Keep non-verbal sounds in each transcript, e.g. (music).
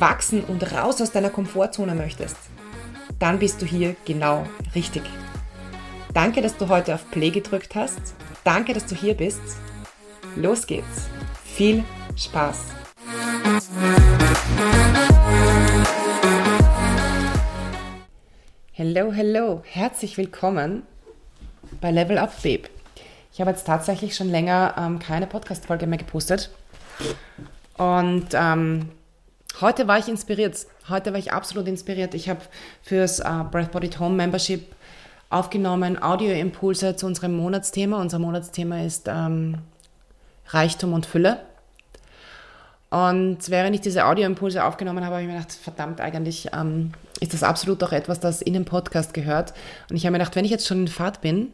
wachsen und raus aus deiner Komfortzone möchtest, dann bist du hier genau richtig. Danke, dass du heute auf Play gedrückt hast. Danke, dass du hier bist. Los geht's. Viel Spaß. Hello, hello. Herzlich willkommen bei Level Up Babe. Ich habe jetzt tatsächlich schon länger ähm, keine Podcast-Folge mehr gepostet. Und ähm, Heute war ich inspiriert. Heute war ich absolut inspiriert. Ich habe fürs uh, Breath Body Home Membership aufgenommen Audioimpulse zu unserem Monatsthema. Unser Monatsthema ist ähm, Reichtum und Fülle. Und während ich diese Audioimpulse aufgenommen habe, habe ich mir gedacht, verdammt, eigentlich ähm, ist das absolut auch etwas, das in den Podcast gehört. Und ich habe mir gedacht, wenn ich jetzt schon in Fahrt bin,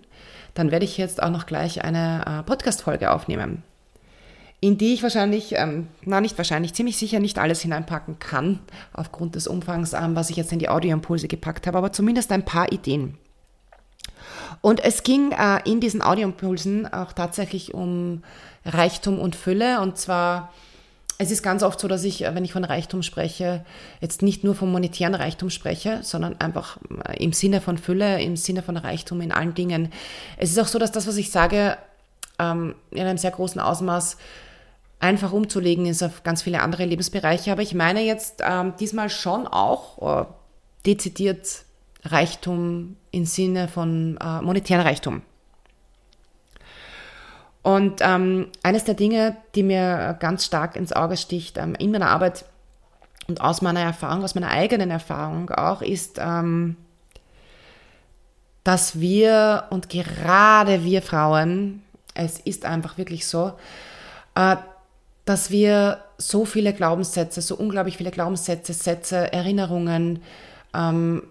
dann werde ich jetzt auch noch gleich eine äh, Podcast-Folge aufnehmen in die ich wahrscheinlich, ähm, na nicht wahrscheinlich, ziemlich sicher nicht alles hineinpacken kann, aufgrund des Umfangs, ähm, was ich jetzt in die Audioimpulse gepackt habe, aber zumindest ein paar Ideen. Und es ging äh, in diesen Audioimpulsen auch tatsächlich um Reichtum und Fülle. Und zwar, es ist ganz oft so, dass ich, wenn ich von Reichtum spreche, jetzt nicht nur vom monetären Reichtum spreche, sondern einfach äh, im Sinne von Fülle, im Sinne von Reichtum in allen Dingen. Es ist auch so, dass das, was ich sage, ähm, in einem sehr großen Ausmaß einfach umzulegen ist auf ganz viele andere Lebensbereiche. Aber ich meine jetzt ähm, diesmal schon auch äh, dezidiert Reichtum im Sinne von äh, monetären Reichtum. Und ähm, eines der Dinge, die mir ganz stark ins Auge sticht ähm, in meiner Arbeit und aus meiner Erfahrung, aus meiner eigenen Erfahrung auch, ist, ähm, dass wir und gerade wir Frauen, es ist einfach wirklich so, äh, dass wir so viele Glaubenssätze, so unglaublich viele Glaubenssätze, Sätze, Erinnerungen, ähm,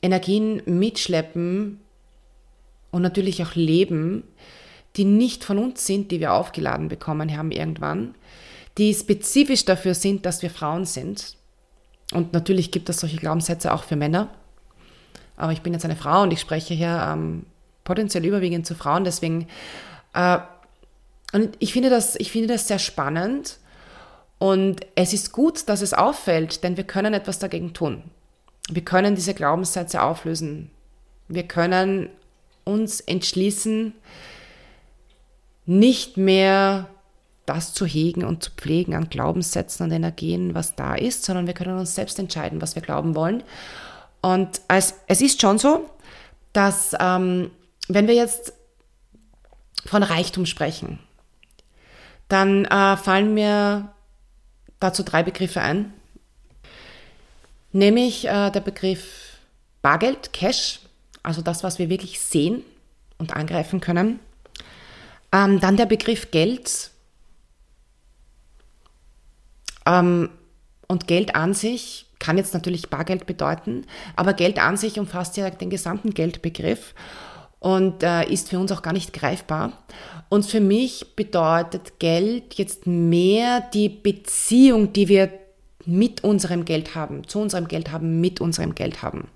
Energien mitschleppen und natürlich auch leben, die nicht von uns sind, die wir aufgeladen bekommen haben irgendwann, die spezifisch dafür sind, dass wir Frauen sind. Und natürlich gibt es solche Glaubenssätze auch für Männer. Aber ich bin jetzt eine Frau und ich spreche hier ähm, potenziell überwiegend zu Frauen, deswegen äh, und ich finde das, ich finde das sehr spannend. Und es ist gut, dass es auffällt, denn wir können etwas dagegen tun. Wir können diese Glaubenssätze auflösen. Wir können uns entschließen, nicht mehr das zu hegen und zu pflegen an Glaubenssätzen und Energien, was da ist, sondern wir können uns selbst entscheiden, was wir glauben wollen. Und es, es ist schon so, dass ähm, wenn wir jetzt von Reichtum sprechen, dann äh, fallen mir dazu drei Begriffe ein. Nämlich äh, der Begriff Bargeld, Cash, also das, was wir wirklich sehen und angreifen können. Ähm, dann der Begriff Geld. Ähm, und Geld an sich kann jetzt natürlich Bargeld bedeuten, aber Geld an sich umfasst ja den gesamten Geldbegriff und äh, ist für uns auch gar nicht greifbar. Und für mich bedeutet Geld jetzt mehr die Beziehung, die wir mit unserem Geld haben, zu unserem Geld haben, mit unserem Geld haben.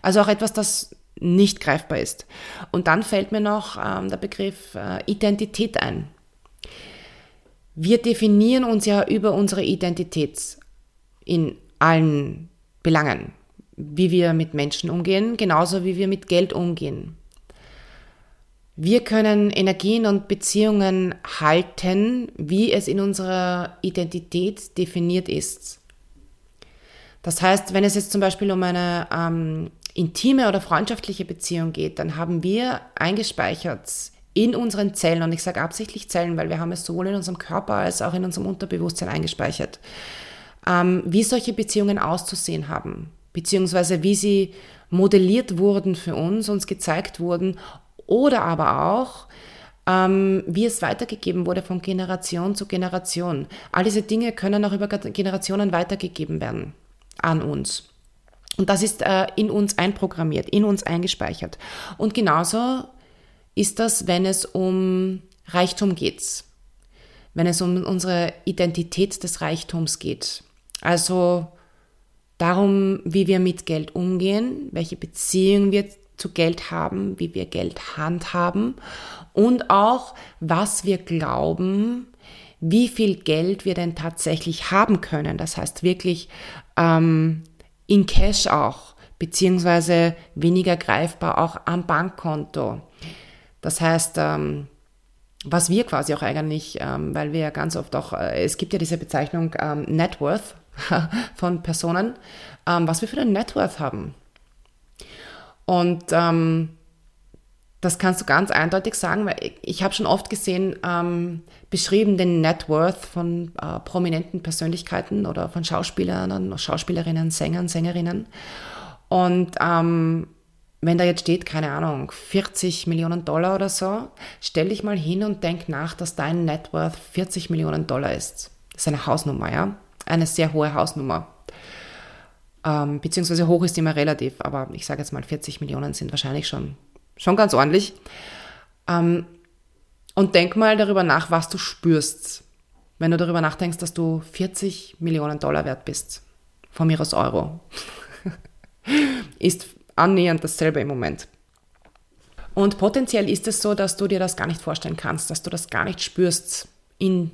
Also auch etwas, das nicht greifbar ist. Und dann fällt mir noch ähm, der Begriff äh, Identität ein. Wir definieren uns ja über unsere Identität in allen Belangen wie wir mit Menschen umgehen, genauso wie wir mit Geld umgehen. Wir können Energien und Beziehungen halten, wie es in unserer Identität definiert ist. Das heißt, wenn es jetzt zum Beispiel um eine ähm, intime oder freundschaftliche Beziehung geht, dann haben wir eingespeichert in unseren Zellen, und ich sage absichtlich Zellen, weil wir haben es sowohl in unserem Körper als auch in unserem Unterbewusstsein eingespeichert, ähm, wie solche Beziehungen auszusehen haben beziehungsweise wie sie modelliert wurden für uns, uns gezeigt wurden oder aber auch, ähm, wie es weitergegeben wurde von Generation zu Generation. All diese Dinge können auch über Generationen weitergegeben werden an uns. Und das ist äh, in uns einprogrammiert, in uns eingespeichert. Und genauso ist das, wenn es um Reichtum geht, wenn es um unsere Identität des Reichtums geht. Also darum, wie wir mit Geld umgehen, welche Beziehungen wir zu Geld haben, wie wir Geld handhaben und auch, was wir glauben, wie viel Geld wir denn tatsächlich haben können. Das heißt wirklich ähm, in Cash auch, beziehungsweise weniger greifbar auch am Bankkonto. Das heißt, ähm, was wir quasi auch eigentlich, ähm, weil wir ja ganz oft auch, äh, es gibt ja diese Bezeichnung ähm, Net Worth (laughs) von Personen, ähm, was wir für einen Net Worth haben. Und ähm, das kannst du ganz eindeutig sagen, weil ich, ich habe schon oft gesehen, ähm, beschrieben den Net Worth von äh, prominenten Persönlichkeiten oder von Schauspielern, Schauspielerinnen, Sängern, Sängerinnen. Und ähm, wenn da jetzt steht, keine Ahnung, 40 Millionen Dollar oder so, stell dich mal hin und denk nach, dass dein Net Worth 40 Millionen Dollar ist. Das ist eine Hausnummer, ja? Eine sehr hohe Hausnummer. Ähm, beziehungsweise hoch ist immer relativ, aber ich sage jetzt mal 40 Millionen sind wahrscheinlich schon, schon ganz ordentlich. Ähm, und denk mal darüber nach, was du spürst, wenn du darüber nachdenkst, dass du 40 Millionen Dollar wert bist. Von mir aus Euro. (laughs) ist annähernd dasselbe im Moment. Und potenziell ist es so, dass du dir das gar nicht vorstellen kannst, dass du das gar nicht spürst in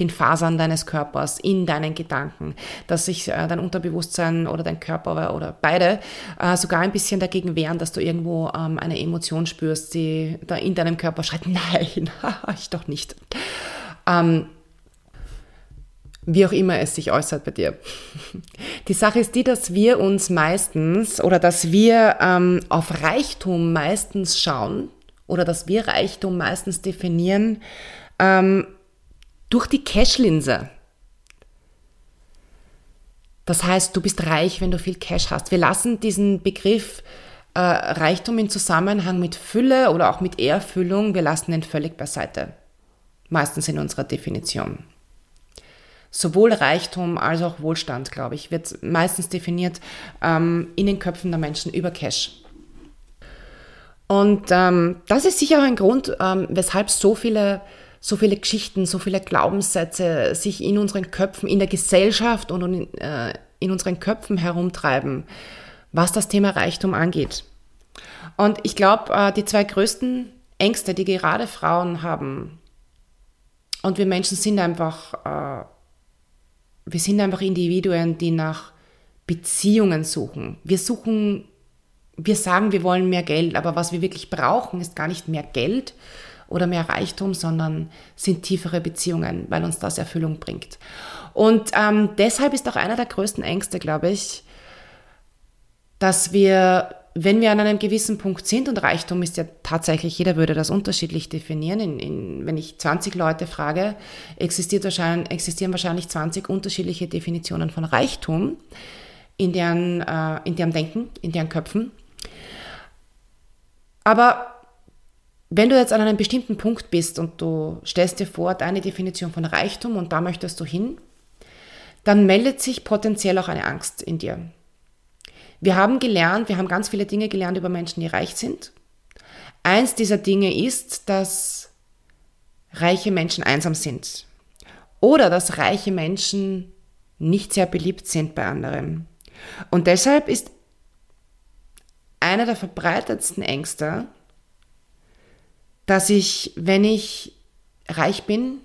den Fasern deines Körpers, in deinen Gedanken, dass sich äh, dein Unterbewusstsein oder dein Körper oder, beide äh, sogar ein bisschen dagegen wehren, dass du irgendwo ähm, eine Emotion spürst, die da in deinem Körper schreit, (laughs) nein, (laughs) ich doch nicht. Ähm, wie auch immer es sich äußert bei dir. (laughs) Die Sache ist die, dass wir uns meistens oder dass wir ähm, auf Reichtum meistens schauen oder dass wir Reichtum meistens definieren ähm, durch die Cash-Linse. Das heißt, du bist reich, wenn du viel Cash hast. Wir lassen diesen Begriff äh, Reichtum in Zusammenhang mit Fülle oder auch mit Erfüllung, wir lassen ihn völlig beiseite. Meistens in unserer Definition. Sowohl Reichtum als auch Wohlstand, glaube ich, wird meistens definiert ähm, in den Köpfen der Menschen über Cash. Und ähm, das ist sicher ein Grund, ähm, weshalb so viele so viele Geschichten, so viele Glaubenssätze sich in unseren Köpfen, in der Gesellschaft und in, äh, in unseren Köpfen herumtreiben, was das Thema Reichtum angeht. Und ich glaube, äh, die zwei größten Ängste, die gerade Frauen haben, und wir Menschen sind einfach, äh, wir sind einfach Individuen, die nach Beziehungen suchen. Wir suchen, wir sagen, wir wollen mehr Geld, aber was wir wirklich brauchen, ist gar nicht mehr Geld, oder mehr Reichtum, sondern sind tiefere Beziehungen, weil uns das Erfüllung bringt. Und ähm, deshalb ist auch einer der größten Ängste, glaube ich, dass wir, wenn wir an einem gewissen Punkt sind, und Reichtum ist ja tatsächlich, jeder würde das unterschiedlich definieren, in, in, wenn ich 20 Leute frage, existiert wahrscheinlich, existieren wahrscheinlich 20 unterschiedliche Definitionen von Reichtum in deren, äh, in deren Denken, in deren Köpfen. Aber wenn du jetzt an einem bestimmten Punkt bist und du stellst dir vor, deine Definition von Reichtum und da möchtest du hin, dann meldet sich potenziell auch eine Angst in dir. Wir haben gelernt, wir haben ganz viele Dinge gelernt über Menschen, die reich sind. Eins dieser Dinge ist, dass reiche Menschen einsam sind oder dass reiche Menschen nicht sehr beliebt sind bei anderen. Und deshalb ist einer der verbreitetsten Ängste, dass ich, wenn ich reich bin,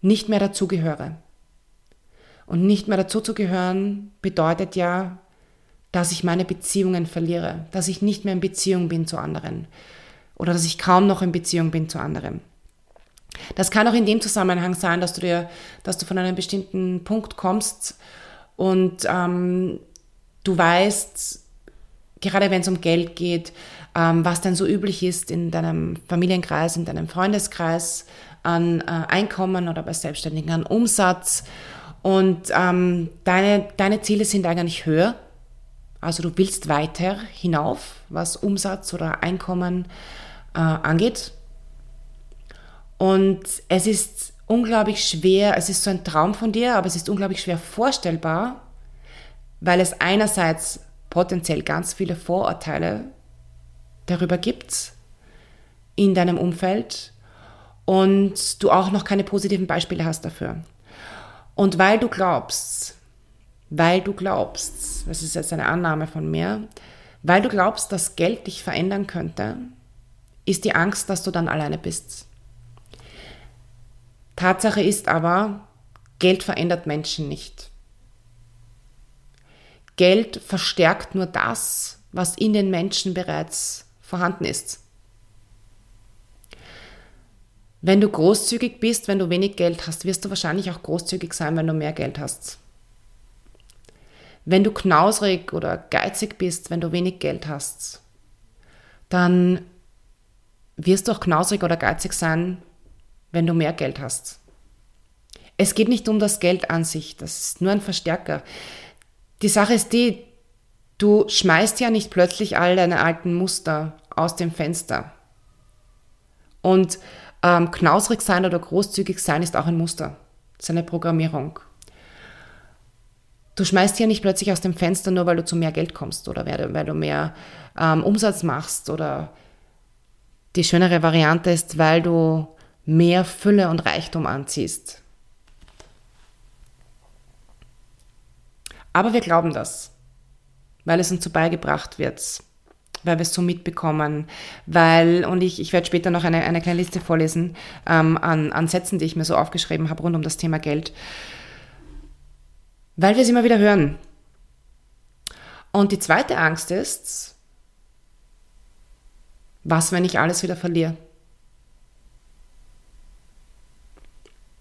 nicht mehr dazugehöre. Und nicht mehr dazu zu gehören bedeutet ja, dass ich meine Beziehungen verliere, dass ich nicht mehr in Beziehung bin zu anderen oder dass ich kaum noch in Beziehung bin zu anderen. Das kann auch in dem Zusammenhang sein, dass du dir, dass du von einem bestimmten Punkt kommst und ähm, du weißt, gerade wenn es um Geld geht, ähm, was denn so üblich ist in deinem Familienkreis, in deinem Freundeskreis an äh, Einkommen oder bei Selbstständigen an Umsatz. Und ähm, deine, deine Ziele sind eigentlich höher. Also du willst weiter hinauf, was Umsatz oder Einkommen äh, angeht. Und es ist unglaublich schwer, es ist so ein Traum von dir, aber es ist unglaublich schwer vorstellbar, weil es einerseits potenziell ganz viele Vorurteile darüber gibt in deinem Umfeld und du auch noch keine positiven Beispiele hast dafür. Und weil du glaubst, weil du glaubst, das ist jetzt eine Annahme von mir, weil du glaubst, dass Geld dich verändern könnte, ist die Angst, dass du dann alleine bist. Tatsache ist aber, Geld verändert Menschen nicht. Geld verstärkt nur das, was in den Menschen bereits vorhanden ist. Wenn du großzügig bist, wenn du wenig Geld hast, wirst du wahrscheinlich auch großzügig sein, wenn du mehr Geld hast. Wenn du knausrig oder geizig bist, wenn du wenig Geld hast, dann wirst du auch knausrig oder geizig sein, wenn du mehr Geld hast. Es geht nicht um das Geld an sich, das ist nur ein Verstärker. Die Sache ist die, du schmeißt ja nicht plötzlich all deine alten Muster aus dem Fenster. Und ähm, knausrig sein oder großzügig sein ist auch ein Muster, das ist eine Programmierung. Du schmeißt ja nicht plötzlich aus dem Fenster, nur weil du zu mehr Geld kommst oder weil du mehr ähm, Umsatz machst oder die schönere Variante ist, weil du mehr Fülle und Reichtum anziehst. Aber wir glauben das, weil es uns so beigebracht wird, weil wir es so mitbekommen, weil, und ich, ich werde später noch eine, eine kleine Liste vorlesen ähm, an, an Sätzen, die ich mir so aufgeschrieben habe rund um das Thema Geld, weil wir es immer wieder hören. Und die zweite Angst ist, was, wenn ich alles wieder verliere?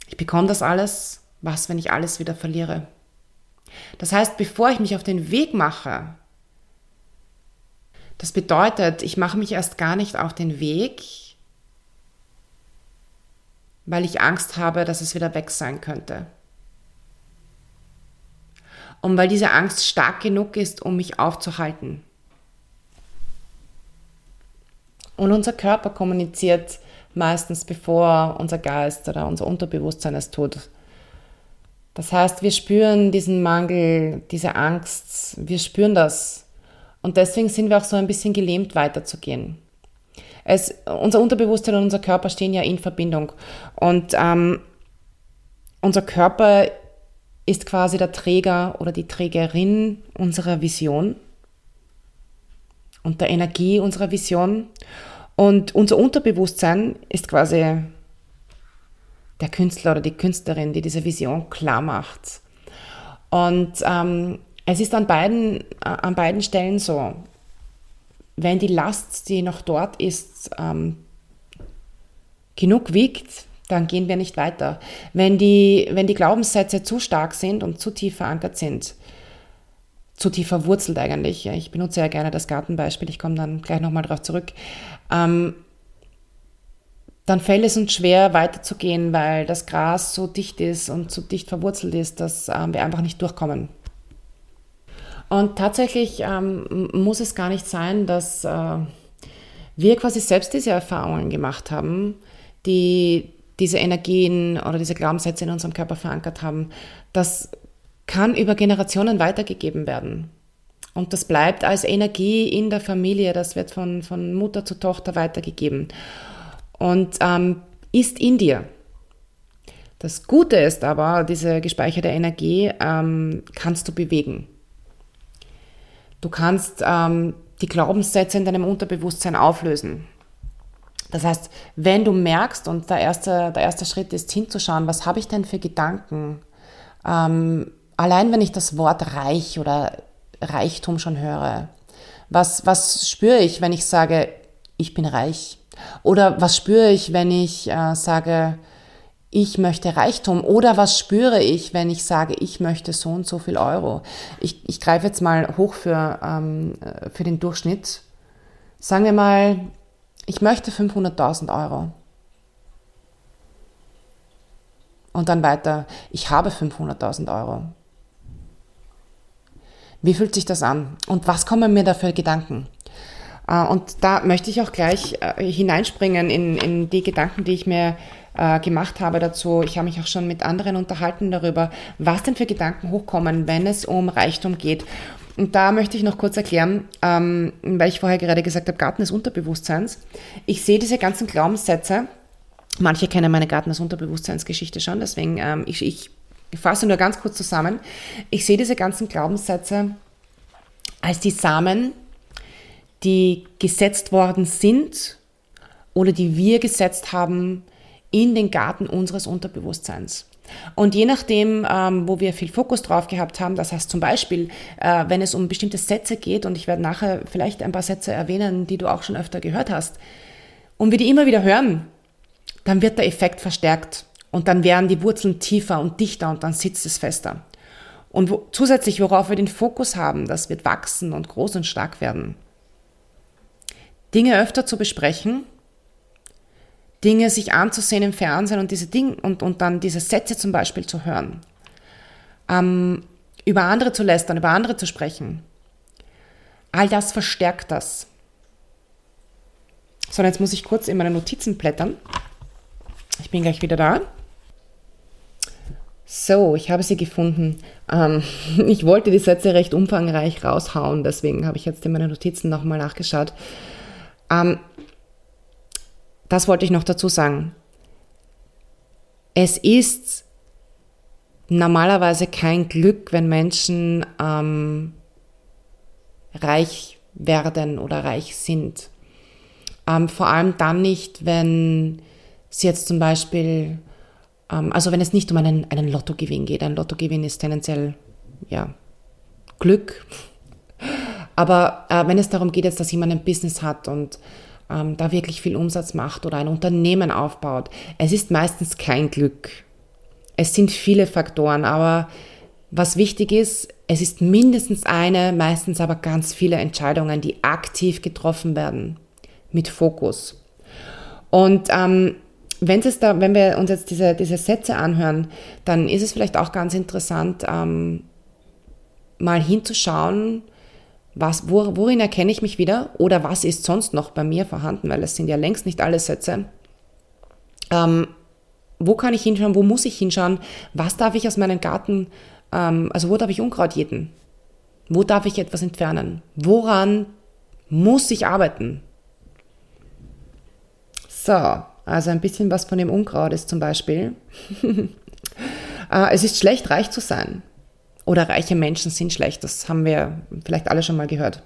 Ich bekomme das alles, was, wenn ich alles wieder verliere? Das heißt, bevor ich mich auf den Weg mache, das bedeutet, ich mache mich erst gar nicht auf den Weg, weil ich Angst habe, dass es wieder weg sein könnte. Und weil diese Angst stark genug ist, um mich aufzuhalten. Und unser Körper kommuniziert meistens, bevor unser Geist oder unser Unterbewusstsein es tut. Das heißt, wir spüren diesen Mangel, diese Angst, wir spüren das. Und deswegen sind wir auch so ein bisschen gelähmt, weiterzugehen. Es, unser Unterbewusstsein und unser Körper stehen ja in Verbindung. Und ähm, unser Körper ist quasi der Träger oder die Trägerin unserer Vision und der Energie unserer Vision. Und unser Unterbewusstsein ist quasi der Künstler oder die Künstlerin, die diese Vision klar macht. Und ähm, es ist an beiden, äh, an beiden Stellen so, wenn die Last, die noch dort ist, ähm, genug wiegt, dann gehen wir nicht weiter. Wenn die, wenn die Glaubenssätze zu stark sind und zu tief verankert sind, zu tief verwurzelt eigentlich, ich benutze ja gerne das Gartenbeispiel, ich komme dann gleich nochmal darauf zurück, ähm, dann fällt es uns schwer weiterzugehen, weil das Gras so dicht ist und so dicht verwurzelt ist, dass ähm, wir einfach nicht durchkommen. Und tatsächlich ähm, muss es gar nicht sein, dass äh, wir quasi selbst diese Erfahrungen gemacht haben, die diese Energien oder diese Glaubenssätze in unserem Körper verankert haben. Das kann über Generationen weitergegeben werden. Und das bleibt als Energie in der Familie, das wird von, von Mutter zu Tochter weitergegeben und ähm, ist in dir. Das Gute ist aber, diese gespeicherte Energie ähm, kannst du bewegen. Du kannst ähm, die Glaubenssätze in deinem Unterbewusstsein auflösen. Das heißt, wenn du merkst, und der erste, der erste Schritt ist hinzuschauen, was habe ich denn für Gedanken? Ähm, allein wenn ich das Wort reich oder Reichtum schon höre, was, was spüre ich, wenn ich sage, ich bin reich? Oder was spüre ich, wenn ich äh, sage, ich möchte Reichtum? Oder was spüre ich, wenn ich sage, ich möchte so und so viel Euro? Ich, ich greife jetzt mal hoch für, ähm, für den Durchschnitt. Sagen wir mal, ich möchte 500.000 Euro. Und dann weiter, ich habe 500.000 Euro. Wie fühlt sich das an? Und was kommen mir da für Gedanken? Äh, und da möchte ich auch gleich äh, hineinspringen in, in die Gedanken, die ich mir äh, gemacht habe dazu. Ich habe mich auch schon mit anderen unterhalten darüber, was denn für Gedanken hochkommen, wenn es um Reichtum geht. Und da möchte ich noch kurz erklären, ähm, weil ich vorher gerade gesagt habe, Garten des Unterbewusstseins. Ich sehe diese ganzen Glaubenssätze, manche kennen meine Garten des Unterbewusstseinsgeschichte schon, deswegen ähm, ich, ich fasse nur ganz kurz zusammen. Ich sehe diese ganzen Glaubenssätze als die Samen, die gesetzt worden sind oder die wir gesetzt haben in den Garten unseres Unterbewusstseins. Und je nachdem, ähm, wo wir viel Fokus drauf gehabt haben, das heißt zum Beispiel, äh, wenn es um bestimmte Sätze geht, und ich werde nachher vielleicht ein paar Sätze erwähnen, die du auch schon öfter gehört hast, und wir die immer wieder hören, dann wird der Effekt verstärkt und dann werden die Wurzeln tiefer und dichter und dann sitzt es fester. Und wo, zusätzlich, worauf wir den Fokus haben, das wird wachsen und groß und stark werden. Dinge öfter zu besprechen, Dinge sich anzusehen im Fernsehen und diese Dinge und, und dann diese Sätze zum Beispiel zu hören. Ähm, über andere zu lästern, über andere zu sprechen. All das verstärkt das. So, jetzt muss ich kurz in meine Notizen blättern. Ich bin gleich wieder da. So, ich habe sie gefunden. Ähm, (laughs) ich wollte die Sätze recht umfangreich raushauen, deswegen habe ich jetzt in meine Notizen nochmal nachgeschaut. Ähm, das wollte ich noch dazu sagen. Es ist normalerweise kein Glück, wenn Menschen ähm, reich werden oder reich sind. Ähm, vor allem dann nicht, wenn sie jetzt zum Beispiel, ähm, also wenn es nicht um einen, einen Lottogewinn geht. Ein Lottogewinn ist tendenziell, ja, Glück. Aber äh, wenn es darum geht, jetzt, dass jemand ein Business hat und ähm, da wirklich viel Umsatz macht oder ein Unternehmen aufbaut. Es ist meistens kein Glück. Es sind viele Faktoren, aber was wichtig ist, es ist mindestens eine, meistens aber ganz viele Entscheidungen, die aktiv getroffen werden, mit Fokus. Und ähm, da, wenn wir uns jetzt diese, diese Sätze anhören, dann ist es vielleicht auch ganz interessant, ähm, mal hinzuschauen, was, worin erkenne ich mich wieder? Oder was ist sonst noch bei mir vorhanden, weil es sind ja längst nicht alle Sätze. Ähm, wo kann ich hinschauen, wo muss ich hinschauen, was darf ich aus meinem Garten, ähm, also wo darf ich Unkraut jäten, wo darf ich etwas entfernen, woran muss ich arbeiten. So, also ein bisschen was von dem Unkraut ist zum Beispiel. (laughs) äh, es ist schlecht, reich zu sein oder reiche Menschen sind schlecht. Das haben wir vielleicht alle schon mal gehört.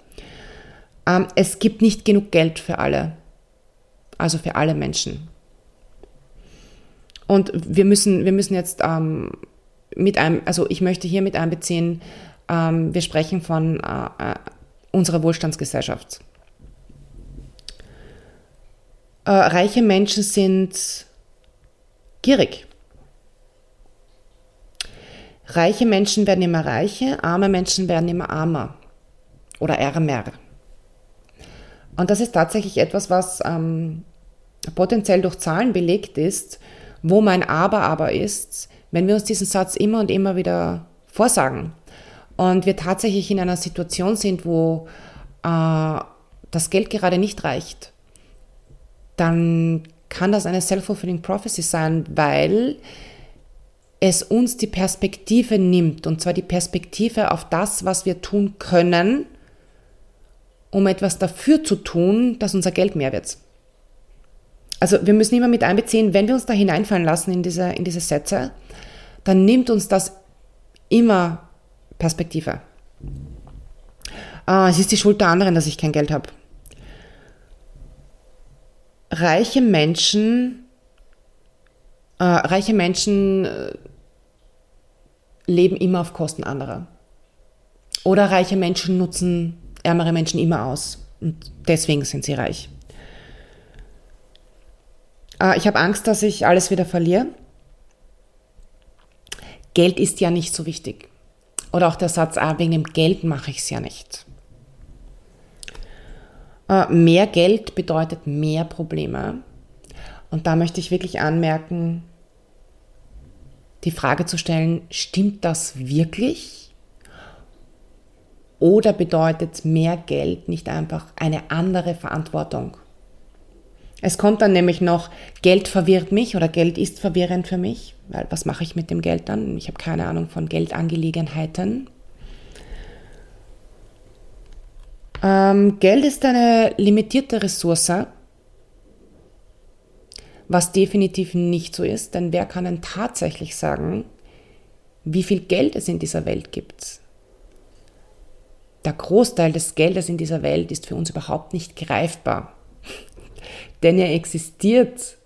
Ähm, es gibt nicht genug Geld für alle, also für alle Menschen. Und wir müssen, wir müssen jetzt ähm, mit einem, also ich möchte hier mit einbeziehen, ähm, wir sprechen von äh, äh unserer Wohlstandsgesellschaft. Äh, reiche Menschen sind gierig. Reiche Menschen werden immer reicher, arme Menschen werden immer armer oder ärmer. Und das ist tatsächlich etwas, was ähm, potenziell durch Zahlen belegt ist, wo mein Aber aber ist, wenn wir uns diesen Satz immer und immer wieder vorsagen und wir tatsächlich in einer Situation sind, wo äh, das Geld gerade nicht reicht, dann kann das eine self-fulfilling prophecy sein, weil es uns die Perspektive nimmt, und zwar die Perspektive auf das, was wir tun können, um etwas dafür zu tun, dass unser Geld mehr wird. Also wir müssen immer mit einbeziehen, wenn wir uns da hineinfallen lassen in diese, in diese Sätze, dann nimmt uns das immer Perspektive. Ah, es ist die Schuld der anderen, dass ich kein Geld habe. Reiche Menschen, äh, reiche Menschen äh, leben immer auf Kosten anderer. Oder reiche Menschen nutzen ärmere Menschen immer aus und deswegen sind sie reich. Äh, ich habe Angst, dass ich alles wieder verliere. Geld ist ja nicht so wichtig. Oder auch der Satz, ah, wegen dem Geld mache ich es ja nicht. Äh, mehr Geld bedeutet mehr Probleme. Und da möchte ich wirklich anmerken, die Frage zu stellen, stimmt das wirklich? Oder bedeutet mehr Geld nicht einfach eine andere Verantwortung? Es kommt dann nämlich noch, Geld verwirrt mich oder Geld ist verwirrend für mich, weil was mache ich mit dem Geld dann? Ich habe keine Ahnung von Geldangelegenheiten. Ähm, Geld ist eine limitierte Ressource, was definitiv nicht so ist, denn wer kann denn tatsächlich sagen, wie viel Geld es in dieser Welt gibt? Der Großteil des Geldes in dieser Welt ist für uns überhaupt nicht greifbar. (laughs) Denn er existiert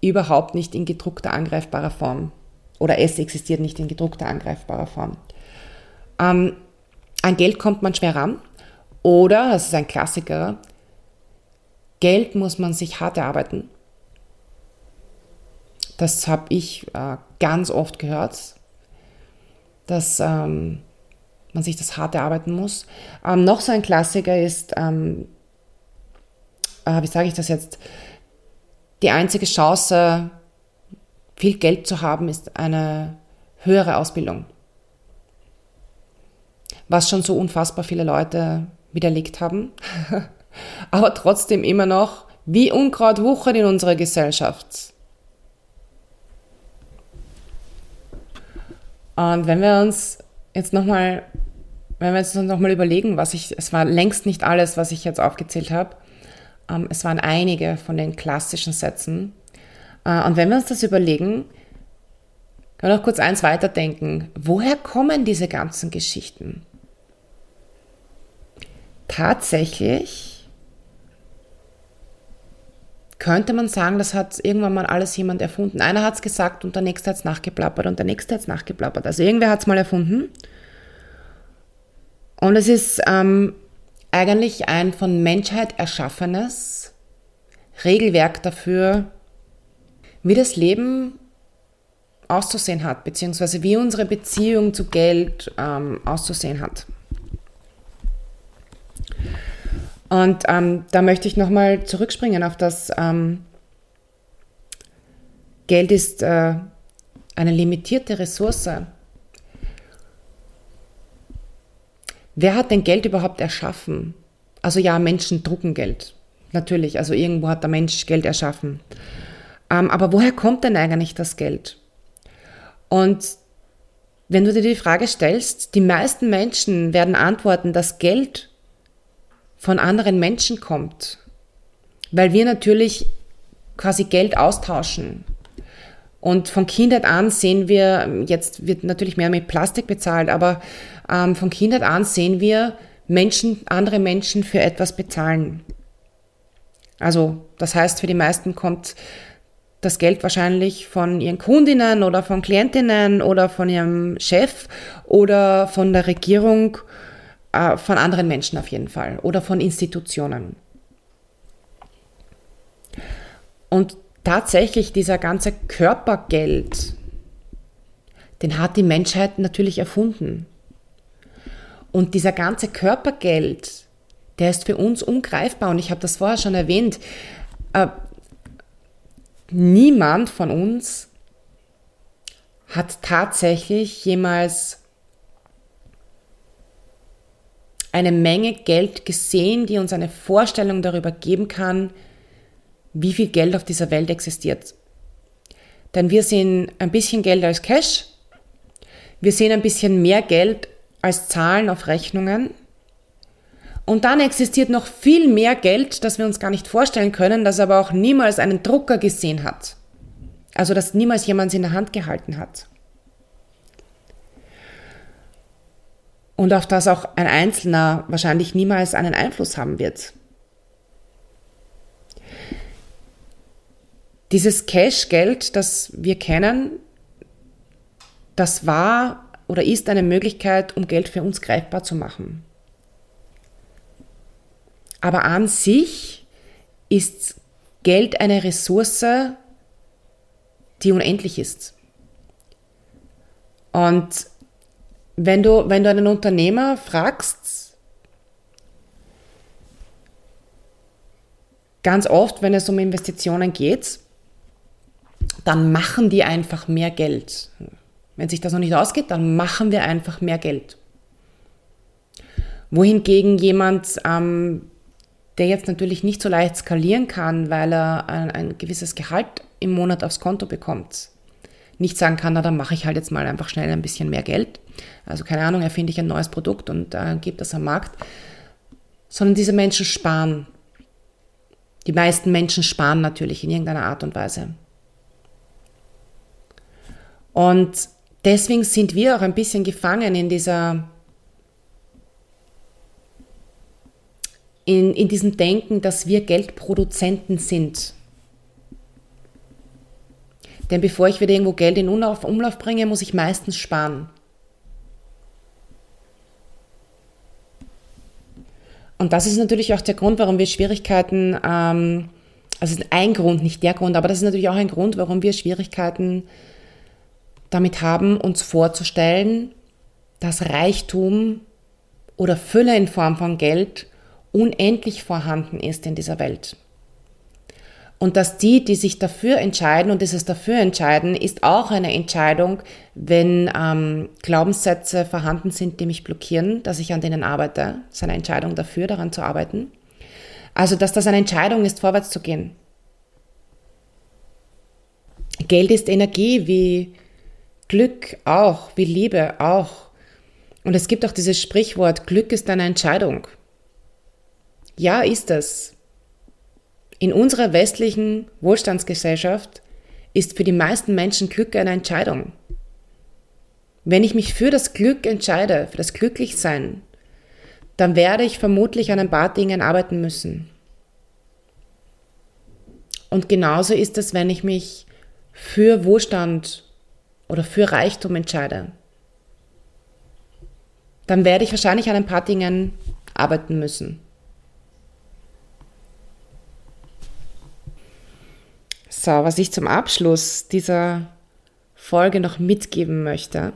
überhaupt nicht in gedruckter angreifbarer Form. Oder es existiert nicht in gedruckter angreifbarer Form. Ähm, an Geld kommt man schwer ran. Oder, das ist ein Klassiker, Geld muss man sich hart erarbeiten. Das habe ich äh, ganz oft gehört, dass ähm, man sich das hart erarbeiten muss. Ähm, noch so ein Klassiker ist, ähm, äh, wie sage ich das jetzt, die einzige Chance, viel Geld zu haben, ist eine höhere Ausbildung. Was schon so unfassbar viele Leute widerlegt haben, (laughs) aber trotzdem immer noch wie Unkraut wuchert in unserer Gesellschaft. Und wenn wir uns jetzt nochmal, wenn wir uns nochmal überlegen, was ich, es war längst nicht alles, was ich jetzt aufgezählt habe, ähm, es waren einige von den klassischen Sätzen. Äh, und wenn wir uns das überlegen, können wir noch kurz eins weiterdenken. Woher kommen diese ganzen Geschichten? Tatsächlich könnte man sagen, das hat irgendwann mal alles jemand erfunden. Einer hat es gesagt und der nächste hat es nachgeplappert und der nächste hat es nachgeplappert. Also irgendwer hat es mal erfunden. Und es ist ähm, eigentlich ein von Menschheit erschaffenes Regelwerk dafür, wie das Leben auszusehen hat, beziehungsweise wie unsere Beziehung zu Geld ähm, auszusehen hat. Und ähm, da möchte ich nochmal zurückspringen auf das, ähm, Geld ist äh, eine limitierte Ressource. Wer hat denn Geld überhaupt erschaffen? Also ja, Menschen drucken Geld. Natürlich, also irgendwo hat der Mensch Geld erschaffen. Ähm, aber woher kommt denn eigentlich das Geld? Und wenn du dir die Frage stellst, die meisten Menschen werden antworten, dass Geld von anderen Menschen kommt. Weil wir natürlich quasi Geld austauschen. Und von Kindheit an sehen wir, jetzt wird natürlich mehr mit Plastik bezahlt, aber ähm, von Kindheit an sehen wir Menschen, andere Menschen für etwas bezahlen. Also das heißt, für die meisten kommt das Geld wahrscheinlich von ihren Kundinnen oder von Klientinnen oder von ihrem Chef oder von der Regierung, äh, von anderen Menschen auf jeden Fall oder von Institutionen. Und tatsächlich dieser ganze Körpergeld, den hat die Menschheit natürlich erfunden. Und dieser ganze Körpergeld, der ist für uns ungreifbar. Und ich habe das vorher schon erwähnt. Äh, niemand von uns hat tatsächlich jemals eine Menge Geld gesehen, die uns eine Vorstellung darüber geben kann, wie viel Geld auf dieser Welt existiert. Denn wir sehen ein bisschen Geld als Cash, wir sehen ein bisschen mehr Geld als Zahlen auf Rechnungen. Und dann existiert noch viel mehr Geld, das wir uns gar nicht vorstellen können, das aber auch niemals einen Drucker gesehen hat. Also das niemals jemand in der Hand gehalten hat. Und auf das auch ein Einzelner wahrscheinlich niemals einen Einfluss haben wird. Dieses Cash-Geld, das wir kennen, das war oder ist eine Möglichkeit, um Geld für uns greifbar zu machen. Aber an sich ist Geld eine Ressource, die unendlich ist. Und wenn du, wenn du einen Unternehmer fragst, ganz oft, wenn es um Investitionen geht, dann machen die einfach mehr Geld. Wenn sich das noch nicht ausgeht, dann machen wir einfach mehr Geld. Wohingegen jemand, ähm, der jetzt natürlich nicht so leicht skalieren kann, weil er ein, ein gewisses Gehalt im Monat aufs Konto bekommt, nicht sagen kann, na dann mache ich halt jetzt mal einfach schnell ein bisschen mehr Geld. Also keine Ahnung, erfinde ich ein neues Produkt und äh, gebe das am Markt. Sondern diese Menschen sparen. Die meisten Menschen sparen natürlich in irgendeiner Art und Weise. Und deswegen sind wir auch ein bisschen gefangen in dieser, in, in diesem Denken, dass wir Geldproduzenten sind. Denn bevor ich wieder irgendwo Geld in Umlauf, bringe, muss ich meistens sparen. Und das ist natürlich auch der Grund, warum wir Schwierigkeiten, ähm, also ein Grund, nicht der Grund, aber das ist natürlich auch ein Grund, warum wir Schwierigkeiten damit haben, uns vorzustellen, dass Reichtum oder Fülle in Form von Geld unendlich vorhanden ist in dieser Welt. Und dass die, die sich dafür entscheiden und dieses dafür entscheiden, ist auch eine Entscheidung, wenn ähm, Glaubenssätze vorhanden sind, die mich blockieren, dass ich an denen arbeite. Das ist eine Entscheidung dafür, daran zu arbeiten. Also, dass das eine Entscheidung ist, vorwärts zu gehen. Geld ist Energie, wie Glück auch, wie Liebe auch. Und es gibt auch dieses Sprichwort, Glück ist eine Entscheidung. Ja, ist es. In unserer westlichen Wohlstandsgesellschaft ist für die meisten Menschen Glück eine Entscheidung. Wenn ich mich für das Glück entscheide, für das Glücklichsein, dann werde ich vermutlich an ein paar Dingen arbeiten müssen. Und genauso ist es, wenn ich mich für Wohlstand oder für Reichtum entscheide. Dann werde ich wahrscheinlich an ein paar Dingen arbeiten müssen. So, was ich zum Abschluss dieser Folge noch mitgeben möchte,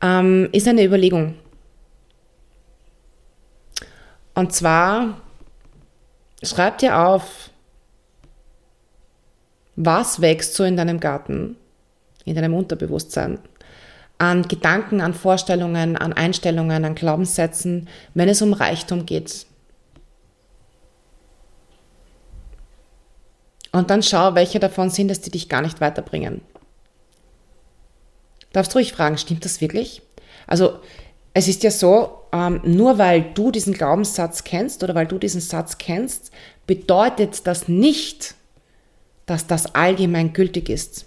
ähm, ist eine Überlegung. Und zwar schreib dir auf, was wächst so in deinem Garten, in deinem Unterbewusstsein, an Gedanken, an Vorstellungen, an Einstellungen, an Glaubenssätzen, wenn es um Reichtum geht. Und dann schau, welche davon sind es, die dich gar nicht weiterbringen. Darfst du ruhig fragen, stimmt das wirklich? Also es ist ja so, ähm, nur weil du diesen Glaubenssatz kennst oder weil du diesen Satz kennst, bedeutet das nicht, dass das allgemein gültig ist.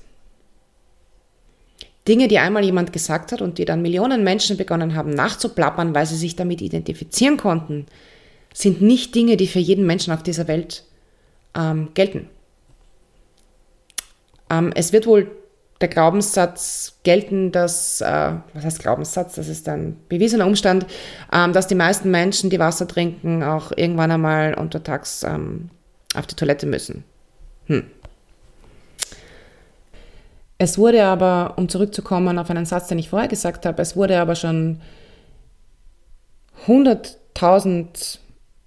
Dinge, die einmal jemand gesagt hat und die dann Millionen Menschen begonnen haben nachzuplappern, weil sie sich damit identifizieren konnten, sind nicht Dinge, die für jeden Menschen auf dieser Welt ähm, gelten. Ähm, es wird wohl der Glaubenssatz gelten, dass, äh, was heißt Glaubenssatz, das ist ein bewiesener Umstand, ähm, dass die meisten Menschen, die Wasser trinken, auch irgendwann einmal untertags ähm, auf die Toilette müssen. Hm. Es wurde aber, um zurückzukommen auf einen Satz, den ich vorher gesagt habe, es wurde aber schon 100.000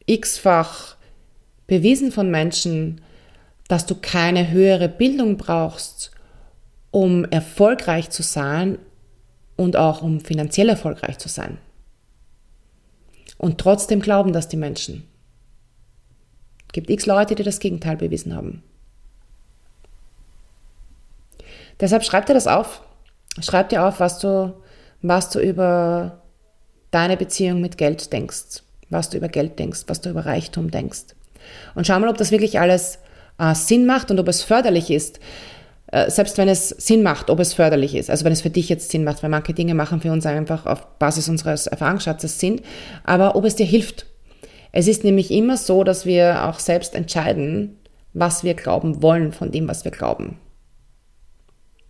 x-fach bewiesen von Menschen, dass du keine höhere Bildung brauchst, um erfolgreich zu sein und auch um finanziell erfolgreich zu sein. Und trotzdem glauben das die Menschen. Es gibt x Leute, die das Gegenteil bewiesen haben. Deshalb schreib dir das auf. Schreib dir auf, was du, was du über deine Beziehung mit Geld denkst, was du über Geld denkst, was du über Reichtum denkst. Und schau mal, ob das wirklich alles äh, Sinn macht und ob es förderlich ist. Äh, selbst wenn es Sinn macht, ob es förderlich ist. Also wenn es für dich jetzt Sinn macht, weil manche Dinge machen für uns einfach auf Basis unseres Erfahrungsschatzes Sinn, aber ob es dir hilft. Es ist nämlich immer so, dass wir auch selbst entscheiden, was wir glauben wollen von dem, was wir glauben.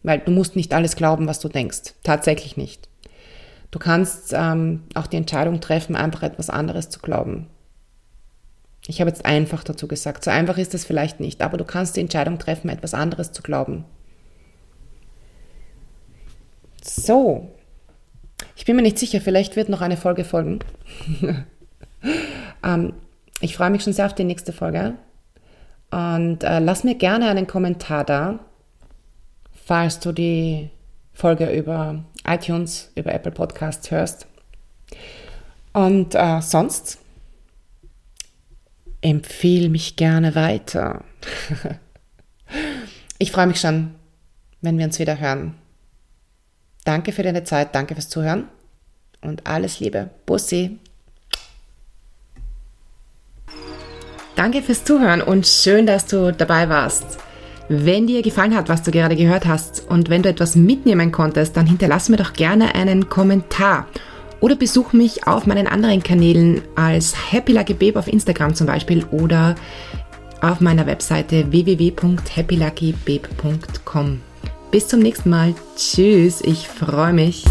Weil du musst nicht alles glauben, was du denkst. Tatsächlich nicht. Du kannst ähm, auch die Entscheidung treffen, einfach etwas anderes zu glauben. Ich habe jetzt einfach dazu gesagt. So einfach ist es vielleicht nicht, aber du kannst die Entscheidung treffen, etwas anderes zu glauben. So. Ich bin mir nicht sicher, vielleicht wird noch eine Folge folgen. (laughs) ähm, ich freue mich schon sehr auf die nächste Folge. Und äh, lass mir gerne einen Kommentar da, falls du die Folge über iTunes, über Apple Podcasts hörst. Und äh, sonst empfehle mich gerne weiter. (laughs) ich freue mich schon, wenn wir uns wieder hören. Danke für deine Zeit, danke fürs Zuhören und alles Liebe. Bussi. Danke fürs Zuhören und schön, dass du dabei warst. Wenn dir gefallen hat, was du gerade gehört hast und wenn du etwas mitnehmen konntest, dann hinterlass mir doch gerne einen Kommentar oder besuch mich auf meinen anderen Kanälen als Happy Lucky Babe auf Instagram zum Beispiel oder auf meiner Webseite www.happyluckybabe.com. Bis zum nächsten Mal. Tschüss, ich freue mich.